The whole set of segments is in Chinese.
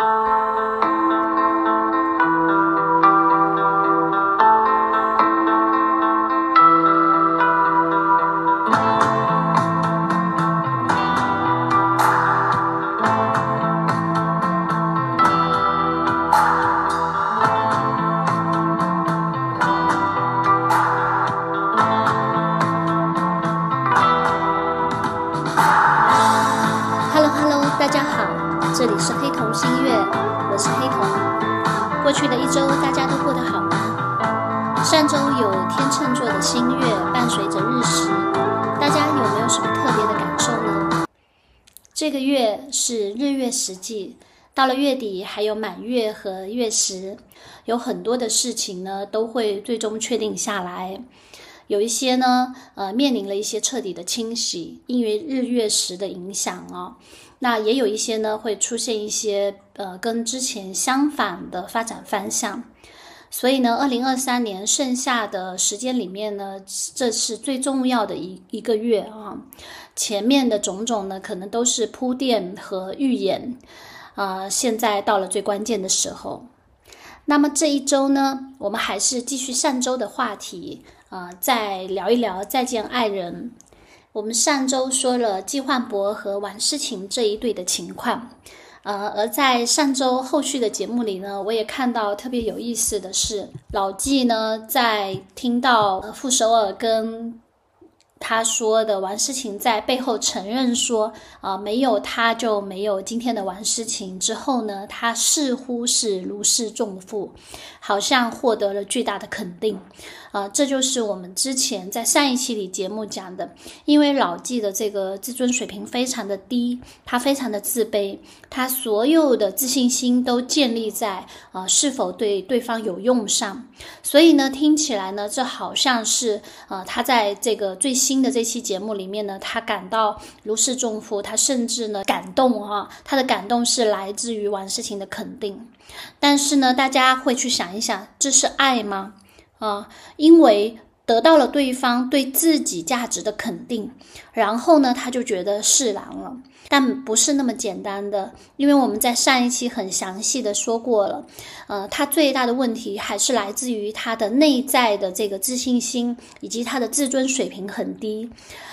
Música 这里是黑瞳星月，我是黑瞳。过去的一周，大家都过得好吗？上周有天秤座的新月伴随着日食，大家有没有什么特别的感受呢？这个月是日月食季，到了月底还有满月和月食，有很多的事情呢都会最终确定下来。有一些呢，呃，面临了一些彻底的清洗，因为日月食的影响啊。那也有一些呢，会出现一些呃跟之前相反的发展方向。所以呢，二零二三年剩下的时间里面呢，这是最重要的一一个月啊。前面的种种呢，可能都是铺垫和预演，啊，现在到了最关键的时候。那么这一周呢，我们还是继续上周的话题。啊，再聊一聊再见爱人。我们上周说了季焕博和王诗晴这一对的情况，呃，而在上周后续的节目里呢，我也看到特别有意思的是，老季呢在听到傅首尔跟。他说的王诗晴在背后承认说，啊，没有他就没有今天的王诗晴。之后呢，他似乎是如释重负，好像获得了巨大的肯定。啊，这就是我们之前在上一期里节目讲的，因为老纪的这个自尊水平非常的低，他非常的自卑，他所有的自信心都建立在啊是否对对方有用上。所以呢，听起来呢，这好像是啊他在这个最新。的这期节目里面呢，他感到如释重负，他甚至呢感动啊，他的感动是来自于王诗晴的肯定。但是呢，大家会去想一想，这是爱吗？啊，因为得到了对方对自己价值的肯定，然后呢，他就觉得释然了。但不是那么简单的，因为我们在上一期很详细的说过了，呃，他最大的问题还是来自于他的内在的这个自信心以及他的自尊水平很低。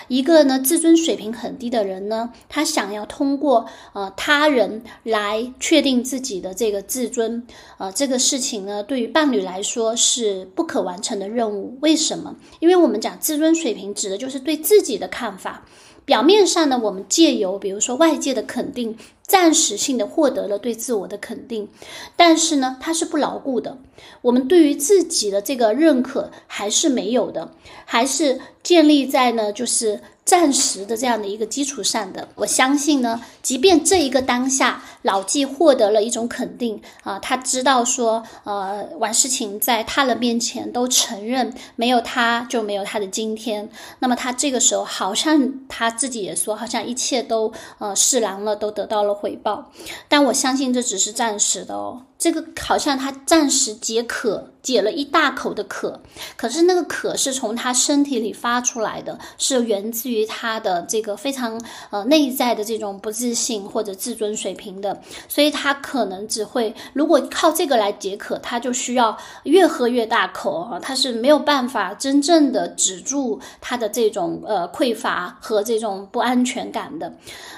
一个呢自尊水平很低的人呢，他想要通过呃他人来确定自己的这个自尊，呃，这个事情呢，对于伴侣来说是不可完成的任务。为什么？因为我们讲自尊水平指的就是对自己的看法。表面上呢，我们借由比如说外界的肯定，暂时性的获得了对自我的肯定，但是呢，它是不牢固的。我们对于自己的这个认可还是没有的，还是建立在呢，就是。暂时的这样的一个基础上的，我相信呢，即便这一个当下，老纪获得了一种肯定啊，他知道说，呃，王诗晴在他人面前都承认，没有他就没有他的今天。那么他这个时候好像他自己也说，好像一切都呃释然了，都得到了回报。但我相信这只是暂时的哦。这个好像他暂时解渴，解了一大口的渴，可是那个渴是从他身体里发出来的，是源自于他的这个非常呃内在的这种不自信或者自尊水平的，所以他可能只会如果靠这个来解渴，他就需要越喝越大口啊，他是没有办法真正的止住他的这种呃匮乏和这种不安全感的，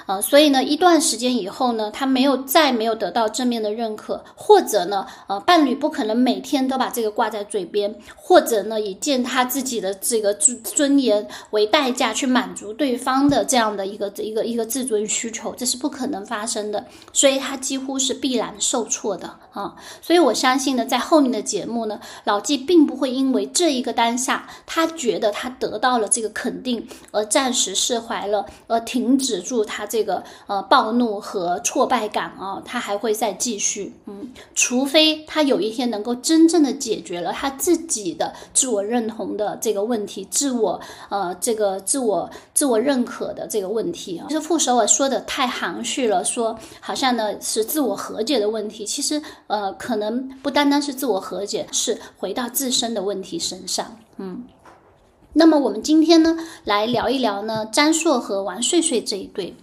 呃，所以呢，一段时间以后呢，他没有再没有得到正面的认可。或者呢，呃，伴侣不可能每天都把这个挂在嘴边，或者呢，以践踏自己的这个尊尊严为代价去满足对方的这样的一个一个一个自尊需求，这是不可能发生的，所以他几乎是必然受挫的啊。所以我相信呢，在后面的节目呢，老纪并不会因为这一个当下，他觉得他得到了这个肯定而暂时释怀了，而停止住他这个呃暴怒和挫败感啊，他还会再继续，嗯。除非他有一天能够真正的解决了他自己的自我认同的这个问题，自我呃这个自我自我认可的这个问题啊，其实傅首尔说的太含蓄了，说好像呢是自我和解的问题，其实呃可能不单单是自我和解，是回到自身的问题身上，嗯。那么我们今天呢来聊一聊呢张硕和王睡睡这一对。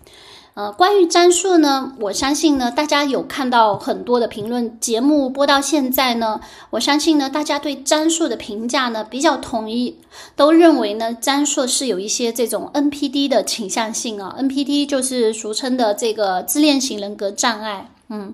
呃，关于詹硕呢，我相信呢，大家有看到很多的评论，节目播到现在呢，我相信呢，大家对詹硕的评价呢比较统一，都认为呢，詹硕是有一些这种 NPD 的倾向性啊，NPD 就是俗称的这个自恋型人格障碍，嗯。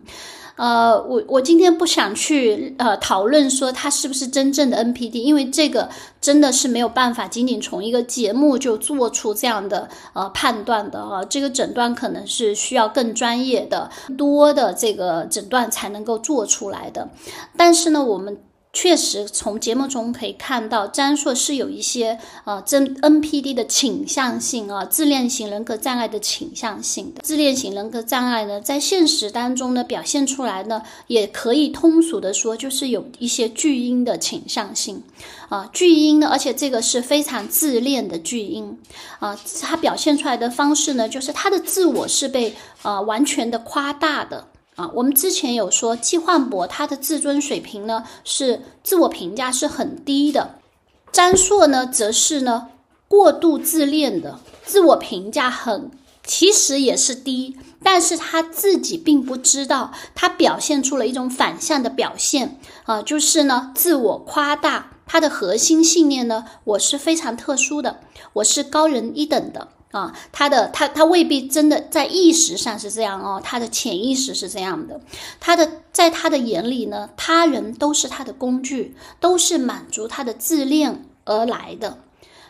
呃，我我今天不想去呃讨论说他是不是真正的 NPD，因为这个真的是没有办法仅仅从一个节目就做出这样的呃判断的啊，这个诊断可能是需要更专业的多的这个诊断才能够做出来的。但是呢，我们。确实，从节目中可以看到，詹硕是有一些呃真 NPD 的倾向性啊，自恋型人格障碍的倾向性的。自恋型人格障碍呢，在现实当中呢，表现出来呢，也可以通俗的说，就是有一些巨婴的倾向性啊。巨婴呢，而且这个是非常自恋的巨婴啊，他表现出来的方式呢，就是他的自我是被呃完全的夸大的。啊，我们之前有说季焕博他的自尊水平呢是自我评价是很低的，张硕呢则是呢过度自恋的，自我评价很其实也是低，但是他自己并不知道，他表现出了一种反向的表现啊，就是呢自我夸大，他的核心信念呢我是非常特殊的，我是高人一等的。啊，他的他他未必真的在意识上是这样哦，他的潜意识是这样的，他的在他的眼里呢，他人都是他的工具，都是满足他的自恋而来的，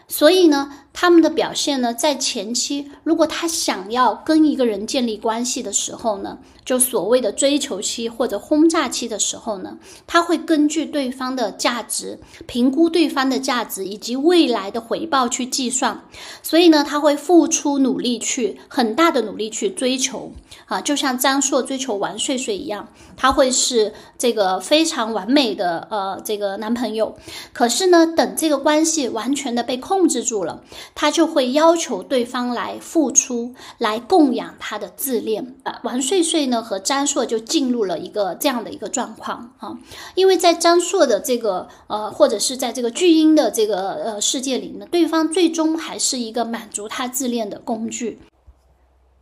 所以呢。他们的表现呢，在前期，如果他想要跟一个人建立关系的时候呢，就所谓的追求期或者轰炸期的时候呢，他会根据对方的价值，评估对方的价值以及未来的回报去计算，所以呢，他会付出努力去很大的努力去追求啊，就像张硕追求王睡睡一样，他会是这个非常完美的呃这个男朋友，可是呢，等这个关系完全的被控制住了。他就会要求对方来付出，来供养他的自恋。啊，王睡睡呢和张硕就进入了一个这样的一个状况啊，因为在张硕的这个呃，或者是在这个巨婴的这个呃世界里呢，对方最终还是一个满足他自恋的工具。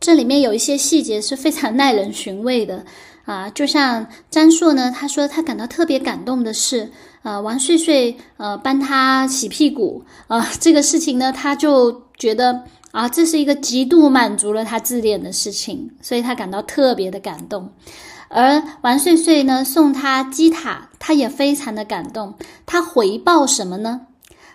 这里面有一些细节是非常耐人寻味的啊，就像张硕呢，他说他感到特别感动的是。呃，王睡睡呃帮他洗屁股啊，这个事情呢，他就觉得啊，这是一个极度满足了他自恋的事情，所以他感到特别的感动。而王睡睡呢送他鸡塔，他也非常的感动。他回报什么呢？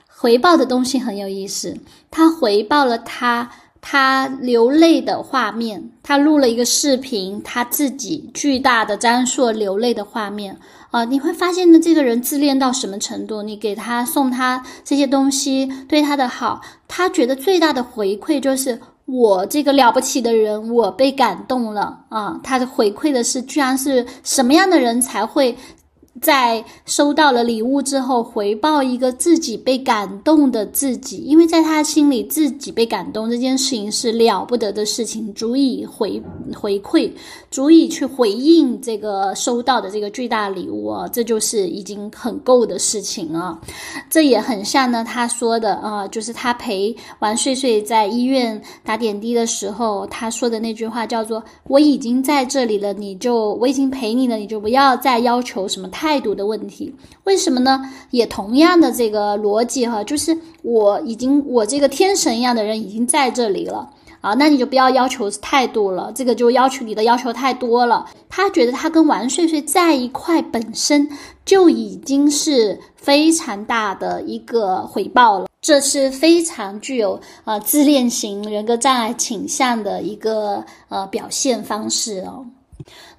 回报的东西很有意思，他回报了他他流泪的画面，他录了一个视频，他自己巨大的张硕流泪的画面。啊，你会发现呢，这个人自恋到什么程度？你给他送他这些东西，对他的好，他觉得最大的回馈就是我这个了不起的人，我被感动了啊！他的回馈的是，居然是什么样的人才会？在收到了礼物之后，回报一个自己被感动的自己，因为在他心里，自己被感动这件事情是了不得的事情，足以回回馈，足以去回应这个收到的这个巨大礼物啊，这就是已经很够的事情啊。这也很像呢，他说的啊，就是他陪王睡睡在医院打点滴的时候，他说的那句话叫做：“我已经在这里了，你就我已经陪你了，你就不要再要求什么太。”态度的问题，为什么呢？也同样的这个逻辑哈，就是我已经我这个天神一样的人已经在这里了啊，那你就不要要求态度了，这个就要求你的要求太多了。他觉得他跟王睡睡在一块本身就已经是非常大的一个回报了，这是非常具有啊自恋型人格障碍倾向的一个呃表现方式哦。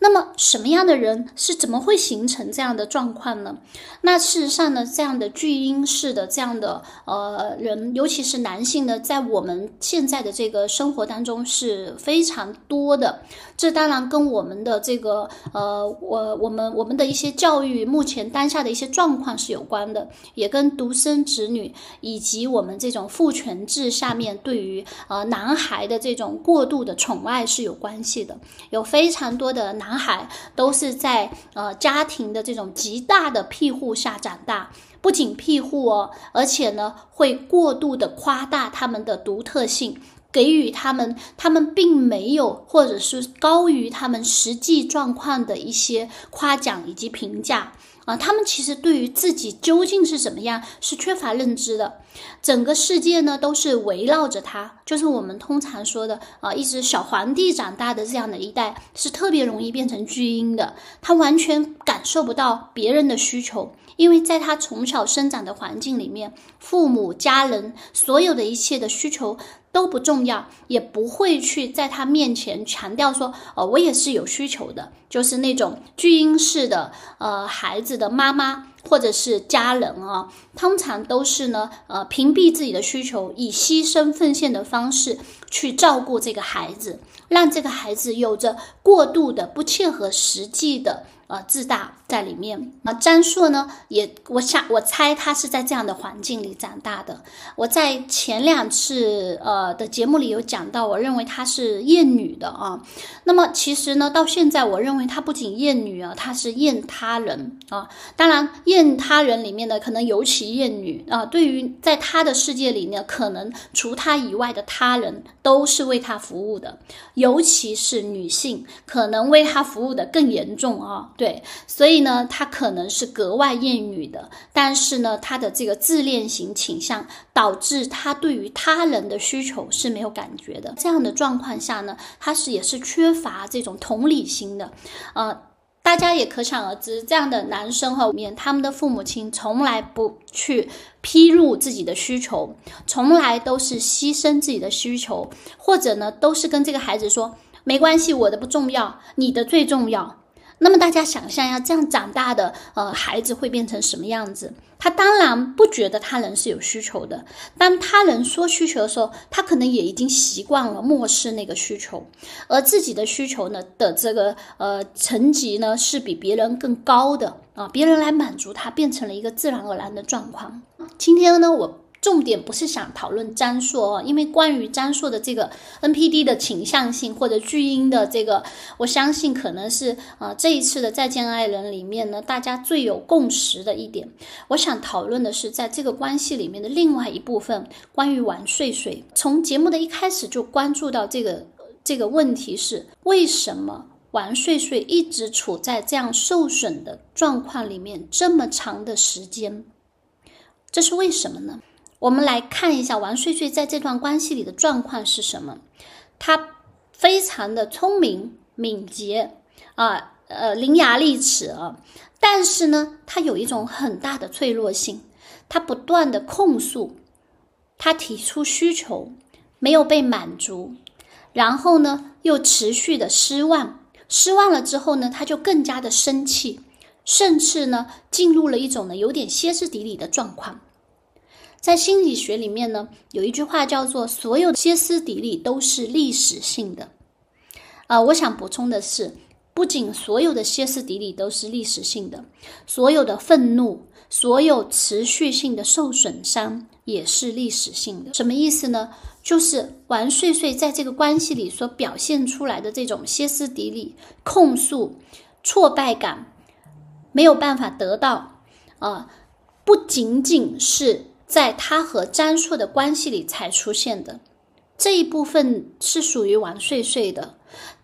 那么什么样的人是怎么会形成这样的状况呢？那事实上呢，这样的巨婴式的这样的呃人，尤其是男性呢，在我们现在的这个生活当中是非常多的。这当然跟我们的这个呃，我我们我们的一些教育目前当下的一些状况是有关的，也跟独生子女以及我们这种父权制下面对于呃男孩的这种过度的宠爱是有关系的。有非常多的男男孩都是在呃家庭的这种极大的庇护下长大。不仅庇护哦，而且呢，会过度的夸大他们的独特性，给予他们，他们并没有，或者是高于他们实际状况的一些夸奖以及评价啊，他们其实对于自己究竟是怎么样是缺乏认知的，整个世界呢都是围绕着他，就是我们通常说的啊，一只小皇帝长大的这样的一代是特别容易变成巨婴的，他完全感受不到别人的需求。因为在他从小生长的环境里面，父母、家人所有的一切的需求都不重要，也不会去在他面前强调说：“哦，我也是有需求的。”就是那种巨婴式的呃孩子的妈妈或者是家人啊，通常都是呢呃屏蔽自己的需求，以牺牲奉献的方式去照顾这个孩子，让这个孩子有着过度的不切合实际的。呃，自大在里面啊。张硕呢，也我想我猜他是在这样的环境里长大的。我在前两次呃的节目里有讲到，我认为他是厌女的啊。那么其实呢，到现在我认为他不仅厌女啊，他是厌他人啊。当然，厌他人里面呢，可能尤其厌女啊。对于在他的世界里呢，可能除他以外的他人都是为他服务的，尤其是女性，可能为他服务的更严重啊。对，所以呢，他可能是格外厌女的，但是呢，他的这个自恋型倾向导致他对于他人的需求是没有感觉的。这样的状况下呢，他是也是缺乏这种同理心的。呃，大家也可想而知，这样的男生和面，他们的父母亲从来不去披露自己的需求，从来都是牺牲自己的需求，或者呢，都是跟这个孩子说没关系，我的不重要，你的最重要。那么大家想象一下，这样长大的呃孩子会变成什么样子？他当然不觉得他人是有需求的。当他人说需求的时候，他可能也已经习惯了漠视那个需求，而自己的需求呢的这个呃层级呢是比别人更高的啊，别人来满足他变成了一个自然而然的状况。今天呢，我。重点不是想讨论张硕哦，因为关于张硕的这个 NPD 的倾向性或者巨婴的这个，我相信可能是啊这一次的再见爱人里面呢，大家最有共识的一点。我想讨论的是在这个关系里面的另外一部分，关于王睡睡。从节目的一开始就关注到这个这个问题是，为什么王睡睡一直处在这样受损的状况里面这么长的时间？这是为什么呢？我们来看一下王睡睡在这段关系里的状况是什么？他非常的聪明敏捷啊，呃，伶牙俐齿啊，但是呢，他有一种很大的脆弱性，他不断的控诉，他提出需求没有被满足，然后呢，又持续的失望，失望了之后呢，他就更加的生气，甚至呢，进入了一种呢有点歇斯底里的状况。在心理学里面呢，有一句话叫做“所有歇斯底里都是历史性的”。啊，我想补充的是，不仅所有的歇斯底里都是历史性的，所有的愤怒、所有持续性的受损伤也是历史性的。什么意思呢？就是王睡睡在这个关系里所表现出来的这种歇斯底里、控诉、挫败感，没有办法得到啊，不仅仅是。在他和张硕的关系里才出现的这一部分是属于王睡睡的，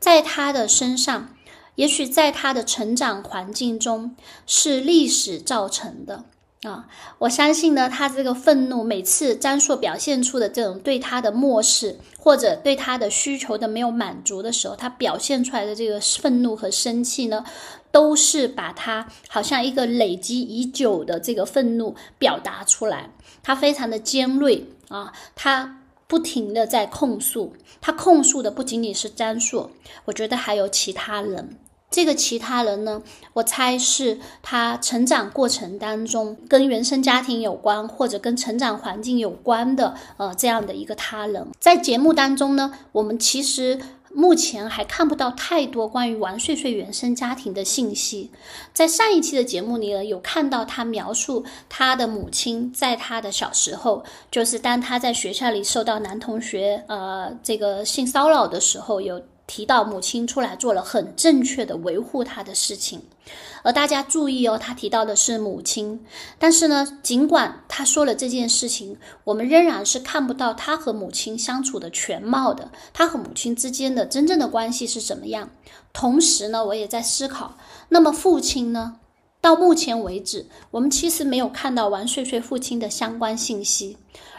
在他的身上，也许在他的成长环境中是历史造成的啊。我相信呢，他这个愤怒，每次张硕表现出的这种对他的漠视，或者对他的需求的没有满足的时候，他表现出来的这个愤怒和生气呢？都是把他好像一个累积已久的这个愤怒表达出来，他非常的尖锐啊，他不停的在控诉，他控诉的不仅仅是张硕，我觉得还有其他人。这个其他人呢，我猜是他成长过程当中跟原生家庭有关，或者跟成长环境有关的呃这样的一个他人。在节目当中呢，我们其实。目前还看不到太多关于王睡睡原生家庭的信息。在上一期的节目里呢，有看到他描述他的母亲在他的小时候，就是当他在学校里受到男同学呃这个性骚扰的时候，有提到母亲出来做了很正确的维护他的事情，而大家注意哦，他提到的是母亲，但是呢，尽管他说了这件事情，我们仍然是看不到他和母亲相处的全貌的，他和母亲之间的真正的关系是怎么样。同时呢，我也在思考，那么父亲呢？到目前为止，我们其实没有看到王睡睡父亲的相关信息。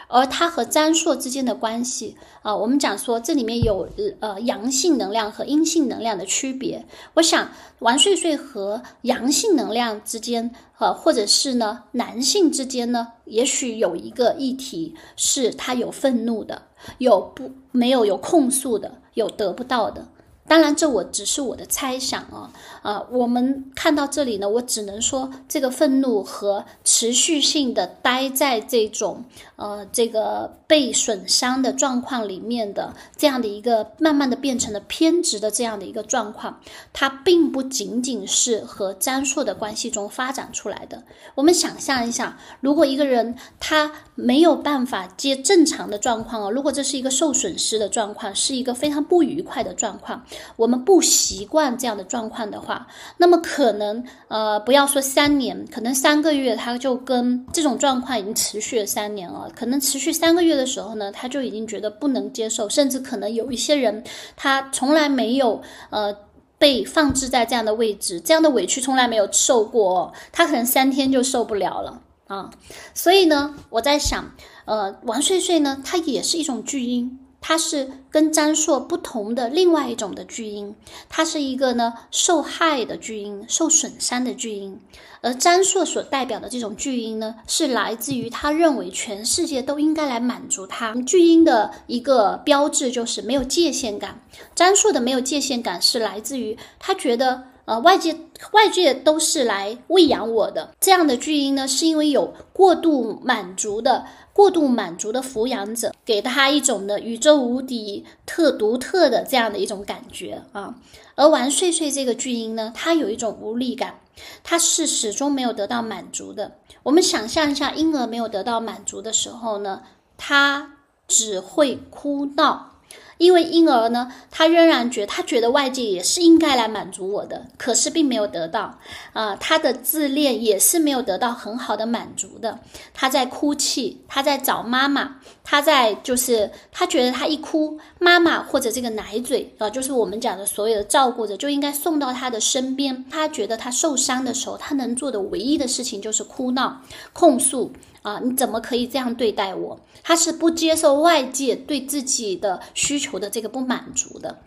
而他和詹硕之间的关系啊，我们讲说这里面有呃阳性能量和阴性能量的区别。我想王睡睡和阳性能量之间，呃，或者是呢男性之间呢，也许有一个议题是他有愤怒的，有不没有有控诉的，有得不到的。当然，这我只是我的猜想啊啊！我们看到这里呢，我只能说，这个愤怒和持续性的待在这种呃这个被损伤的状况里面的这样的一个慢慢的变成了偏执的这样的一个状况，它并不仅仅是和张硕的关系中发展出来的。我们想象一下，如果一个人他没有办法接正常的状况啊，如果这是一个受损失的状况，是一个非常不愉快的状况。我们不习惯这样的状况的话，那么可能呃，不要说三年，可能三个月，他就跟这种状况已经持续了三年了。可能持续三个月的时候呢，他就已经觉得不能接受，甚至可能有一些人，他从来没有呃被放置在这样的位置，这样的委屈从来没有受过，哦他可能三天就受不了了啊。所以呢，我在想，呃，王睡睡呢，它也是一种巨婴。它是跟张硕不同的另外一种的巨婴，它是一个呢受害的巨婴，受损伤的巨婴。而张硕所代表的这种巨婴呢，是来自于他认为全世界都应该来满足他。巨婴的一个标志就是没有界限感。张硕的没有界限感是来自于他觉得呃外界外界都是来喂养我的。这样的巨婴呢，是因为有过度满足的。过度满足的抚养者，给他一种的宇宙无敌、特独特的这样的一种感觉啊。而玩睡睡这个巨婴呢，他有一种无力感，他是始终没有得到满足的。我们想象一下，婴儿没有得到满足的时候呢，他只会哭闹。因为婴儿呢，他仍然觉他觉得外界也是应该来满足我的，可是并没有得到啊，他的自恋也是没有得到很好的满足的。他在哭泣，他在找妈妈，他在就是他觉得他一哭，妈妈或者这个奶嘴啊，就是我们讲的所有的照顾者就应该送到他的身边。他觉得他受伤的时候，他能做的唯一的事情就是哭闹、控诉。啊，你怎么可以这样对待我？他是不接受外界对自己的需求的这个不满足的，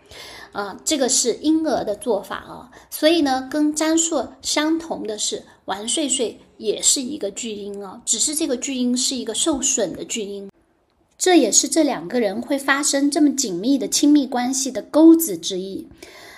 啊，这个是婴儿的做法啊。所以呢，跟张硕相同的是，王睡睡也是一个巨婴啊，只是这个巨婴是一个受损的巨婴。这也是这两个人会发生这么紧密的亲密关系的钩子之一。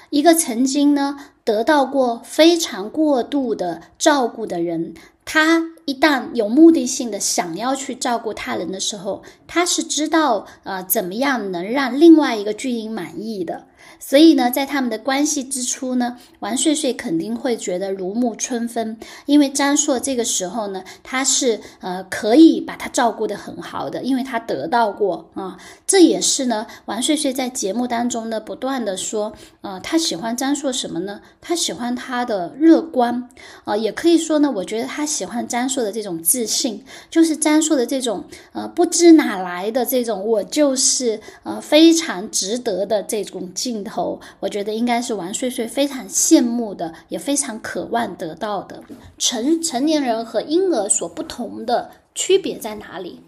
一个曾经呢得到过非常过度的照顾的人。他一旦有目的性的想要去照顾他人的时候，他是知道呃怎么样能让另外一个巨婴满意的。所以呢，在他们的关系之初呢，王睡睡肯定会觉得如沐春风，因为张硕这个时候呢，他是呃可以把他照顾得很好的，因为他得到过啊。这也是呢，王睡睡在节目当中呢不断的说，呃，他喜欢张硕什么呢？他喜欢他的乐观啊，也可以说呢，我觉得他喜欢张硕的这种自信，就是张硕的这种呃不知哪来的这种我就是呃非常值得的这种镜头。我觉得应该是王睡睡非常羡慕的，也非常渴望得到的。成成年人和婴儿所不同的区别在哪里？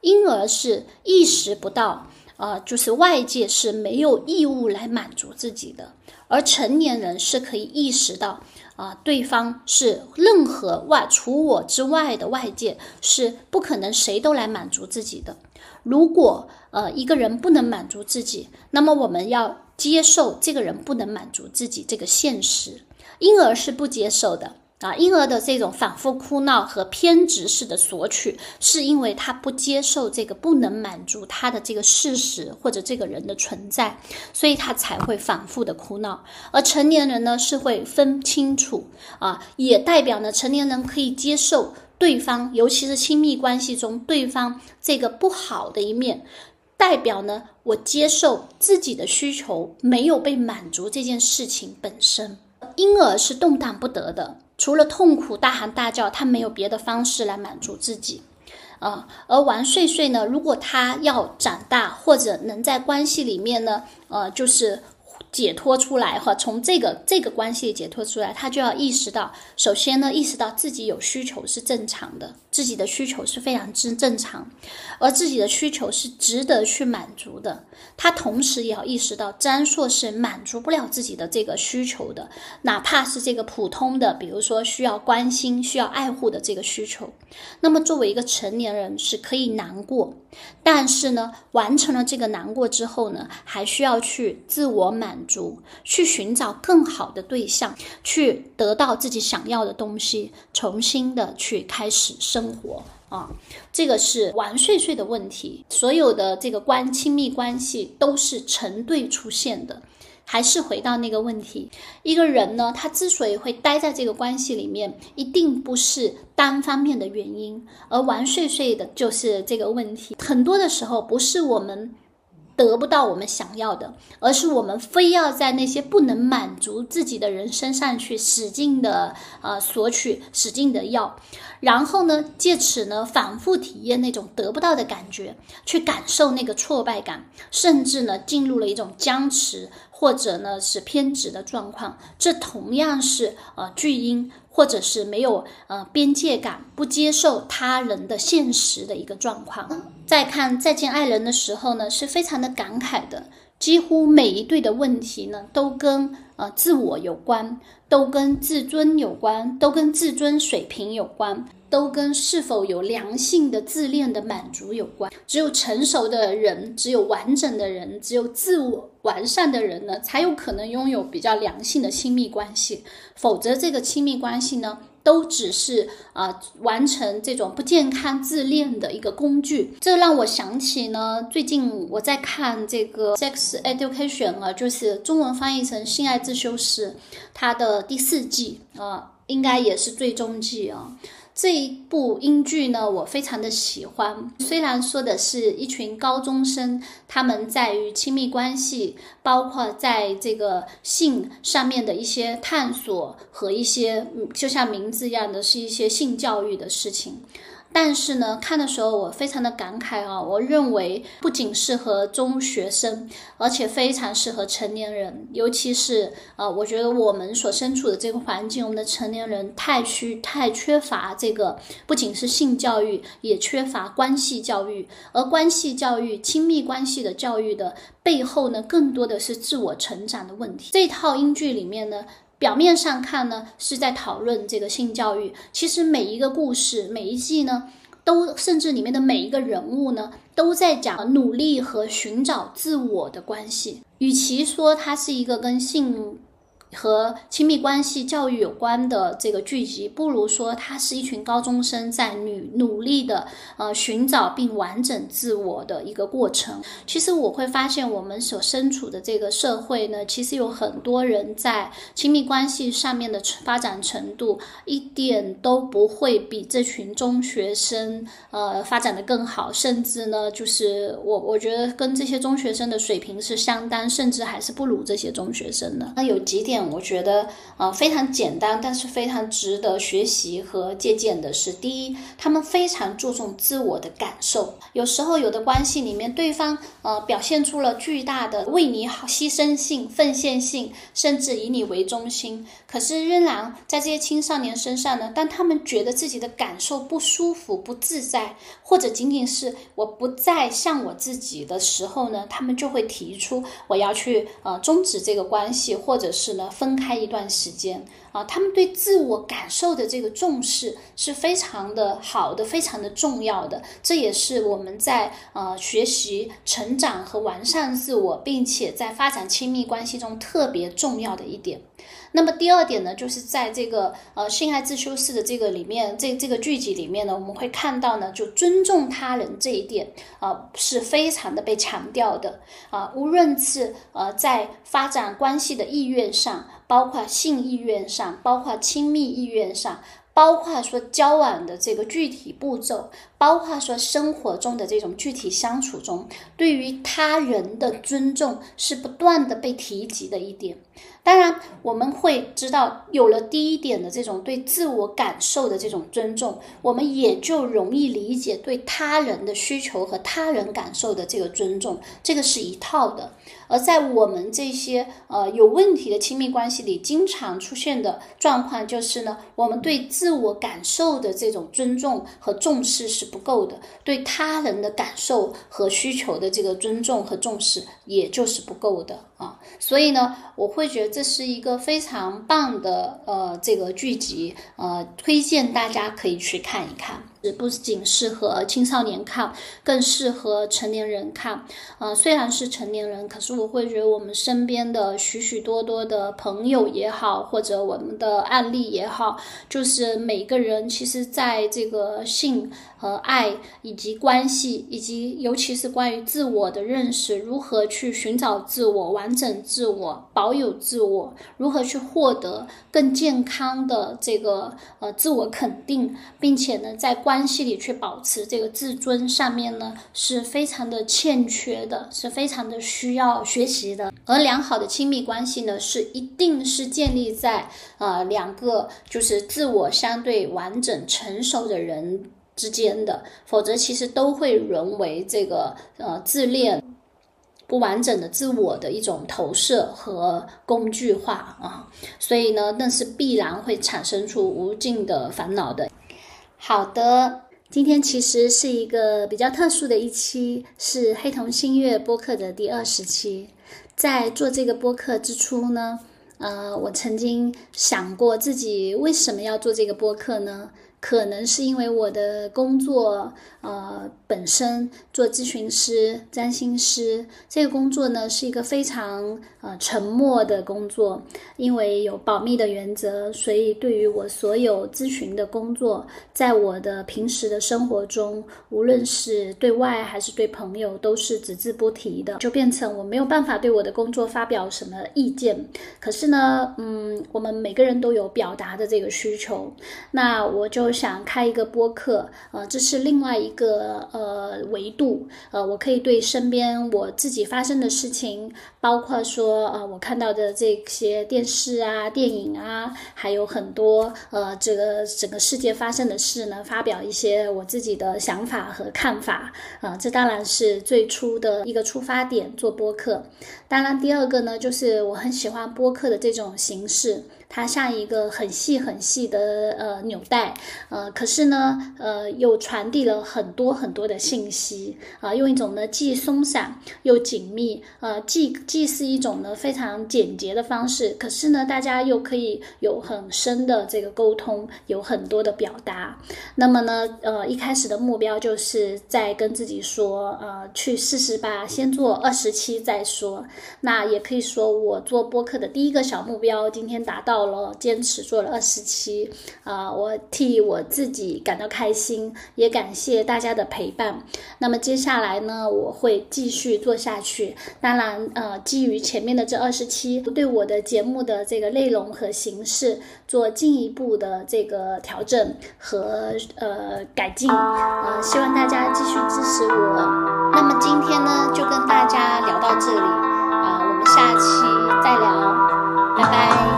婴儿是意识不到，啊，就是外界是没有义务来满足自己的，而成年人是可以意识到，啊，对方是任何外除我之外的外界是不可能谁都来满足自己的。如果呃一个人不能满足自己，那么我们要。接受这个人不能满足自己这个现实，婴儿是不接受的啊！婴儿的这种反复哭闹和偏执式的索取，是因为他不接受这个不能满足他的这个事实或者这个人的存在，所以他才会反复的哭闹。而成年人呢，是会分清楚啊，也代表呢，成年人可以接受对方，尤其是亲密关系中对方这个不好的一面。代表呢，我接受自己的需求没有被满足这件事情本身，婴儿是动荡不得的，除了痛苦大喊大叫，他没有别的方式来满足自己。啊，而王睡睡呢，如果他要长大，或者能在关系里面呢，呃，就是。解脱出来哈，从这个这个关系解脱出来，他就要意识到，首先呢，意识到自己有需求是正常的，自己的需求是非常之正常，而自己的需求是值得去满足的。他同时也要意识到，詹硕是满足不了自己的这个需求的，哪怕是这个普通的，比如说需要关心、需要爱护的这个需求。那么作为一个成年人是可以难过，但是呢，完成了这个难过之后呢，还需要去自我满。足去寻找更好的对象，去得到自己想要的东西，重新的去开始生活啊！这个是玩睡睡的问题。所有的这个关亲密关系都是成对出现的，还是回到那个问题：一个人呢，他之所以会待在这个关系里面，一定不是单方面的原因，而玩睡睡的就是这个问题。很多的时候，不是我们。得不到我们想要的，而是我们非要在那些不能满足自己的人身上去使劲的呃索取，使劲的要，然后呢，借此呢反复体验那种得不到的感觉，去感受那个挫败感，甚至呢进入了一种僵持或者呢是偏执的状况。这同样是呃巨婴。或者是没有呃边界感，不接受他人的现实的一个状况。再看《再见爱人》的时候呢，是非常的感慨的。几乎每一对的问题呢，都跟呃自我有关，都跟自尊有关，都跟自尊水平有关。都跟是否有良性的自恋的满足有关。只有成熟的人，只有完整的人，只有自我完善的人呢，才有可能拥有比较良性的亲密关系。否则，这个亲密关系呢，都只是啊完成这种不健康自恋的一个工具。这让我想起呢，最近我在看这个《Sex Education》啊，就是中文翻译成《性爱自修室》，它的第四季啊，应该也是最终季啊。这一部英剧呢，我非常的喜欢。虽然说的是一群高中生，他们在于亲密关系，包括在这个性上面的一些探索和一些，就像名字一样的是一些性教育的事情。但是呢，看的时候我非常的感慨啊！我认为不仅适合中学生，而且非常适合成年人。尤其是呃，我觉得我们所身处的这个环境，我们的成年人太需太缺乏这个，不仅是性教育，也缺乏关系教育。而关系教育、亲密关系的教育的背后呢，更多的是自我成长的问题。这套英剧里面呢。表面上看呢，是在讨论这个性教育。其实每一个故事，每一季呢，都甚至里面的每一个人物呢，都在讲努力和寻找自我的关系。与其说它是一个跟性。和亲密关系教育有关的这个剧集，不如说它是一群高中生在努努力的呃寻找并完整自我的一个过程。其实我会发现，我们所身处的这个社会呢，其实有很多人在亲密关系上面的发展程度一点都不会比这群中学生呃发展的更好，甚至呢，就是我我觉得跟这些中学生的水平是相当，甚至还是不如这些中学生的。那有几点。我觉得呃非常简单，但是非常值得学习和借鉴的是，第一，他们非常注重自我的感受。有时候有的关系里面，对方呃表现出了巨大的为你好牺牲性、奉献性，甚至以你为中心，可是仍然在这些青少年身上呢，当他们觉得自己的感受不舒服、不自在，或者仅仅是我不再像我自己的时候呢，他们就会提出我要去呃终止这个关系，或者是呢。分开一段时间啊，他们对自我感受的这个重视是非常的好的，非常的重要的。这也是我们在呃学习、成长和完善自我，并且在发展亲密关系中特别重要的一点。那么第二点呢，就是在这个呃性爱自修室的这个里面，这这个剧集里面呢，我们会看到呢，就尊重他人这一点啊，是非常的被强调的啊。无论是呃在发展关系的意愿上，包括性意愿上，包括亲密意愿上。包括说交往的这个具体步骤，包括说生活中的这种具体相处中，对于他人的尊重是不断的被提及的一点。当然，我们会知道，有了第一点的这种对自我感受的这种尊重，我们也就容易理解对他人的需求和他人感受的这个尊重，这个是一套的。而在我们这些呃有问题的亲密关系里，经常出现的状况就是呢，我们对自我感受的这种尊重和重视是不够的，对他人的感受和需求的这个尊重和重视，也就是不够的啊。所以呢，我会觉得。这是一个非常棒的呃这个剧集，呃，推荐大家可以去看一看。不仅适合青少年看，更适合成年人看。呃，虽然是成年人，可是我会觉得我们身边的许许多多的朋友也好，或者我们的案例也好，就是每个人其实在这个性和爱以及关系，以及尤其是关于自我的认识，如何去寻找自我、完整自我、保有自我，如何去获得更健康的这个呃自我肯定，并且呢，在关关系里去保持这个自尊，上面呢是非常的欠缺的，是非常的需要学习的。而良好的亲密关系呢，是一定是建立在呃两个就是自我相对完整成熟的人之间的，否则其实都会沦为这个呃自恋不完整的自我的一种投射和工具化啊。所以呢，那是必然会产生出无尽的烦恼的。好的，今天其实是一个比较特殊的一期，是黑瞳星月播客的第二十期。在做这个播客之初呢，呃，我曾经想过自己为什么要做这个播客呢？可能是因为我的工作，呃，本身做咨询师、占星师这个工作呢，是一个非常呃沉默的工作。因为有保密的原则，所以对于我所有咨询的工作，在我的平时的生活中，无论是对外还是对朋友，都是只字不提的，就变成我没有办法对我的工作发表什么意见。可是呢，嗯，我们每个人都有表达的这个需求，那我就。想开一个播客，呃，这是另外一个呃维度，呃，我可以对身边我自己发生的事情，包括说呃我看到的这些电视啊、电影啊，还有很多呃这个整个世界发生的事呢，发表一些我自己的想法和看法，啊，这当然是最初的一个出发点，做播客。当然，第二个呢，就是我很喜欢播客的这种形式。它像一个很细很细的呃纽带，呃，可是呢，呃，又传递了很多很多的信息啊，用一种呢既松散又紧密，呃，既既是一种呢非常简洁的方式，可是呢，大家又可以有很深的这个沟通，有很多的表达。那么呢，呃，一开始的目标就是在跟自己说，呃，去试试吧，先做二十期再说。那也可以说，我做播客的第一个小目标今天达到。了，坚持做了二十期，啊，我替我自己感到开心，也感谢大家的陪伴。那么接下来呢，我会继续做下去。当然，呃，基于前面的这二十期，对我的节目的这个内容和形式做进一步的这个调整和呃改进。呃，希望大家继续支持我。那么今天呢，就跟大家聊到这里，啊，我们下期再聊，拜拜。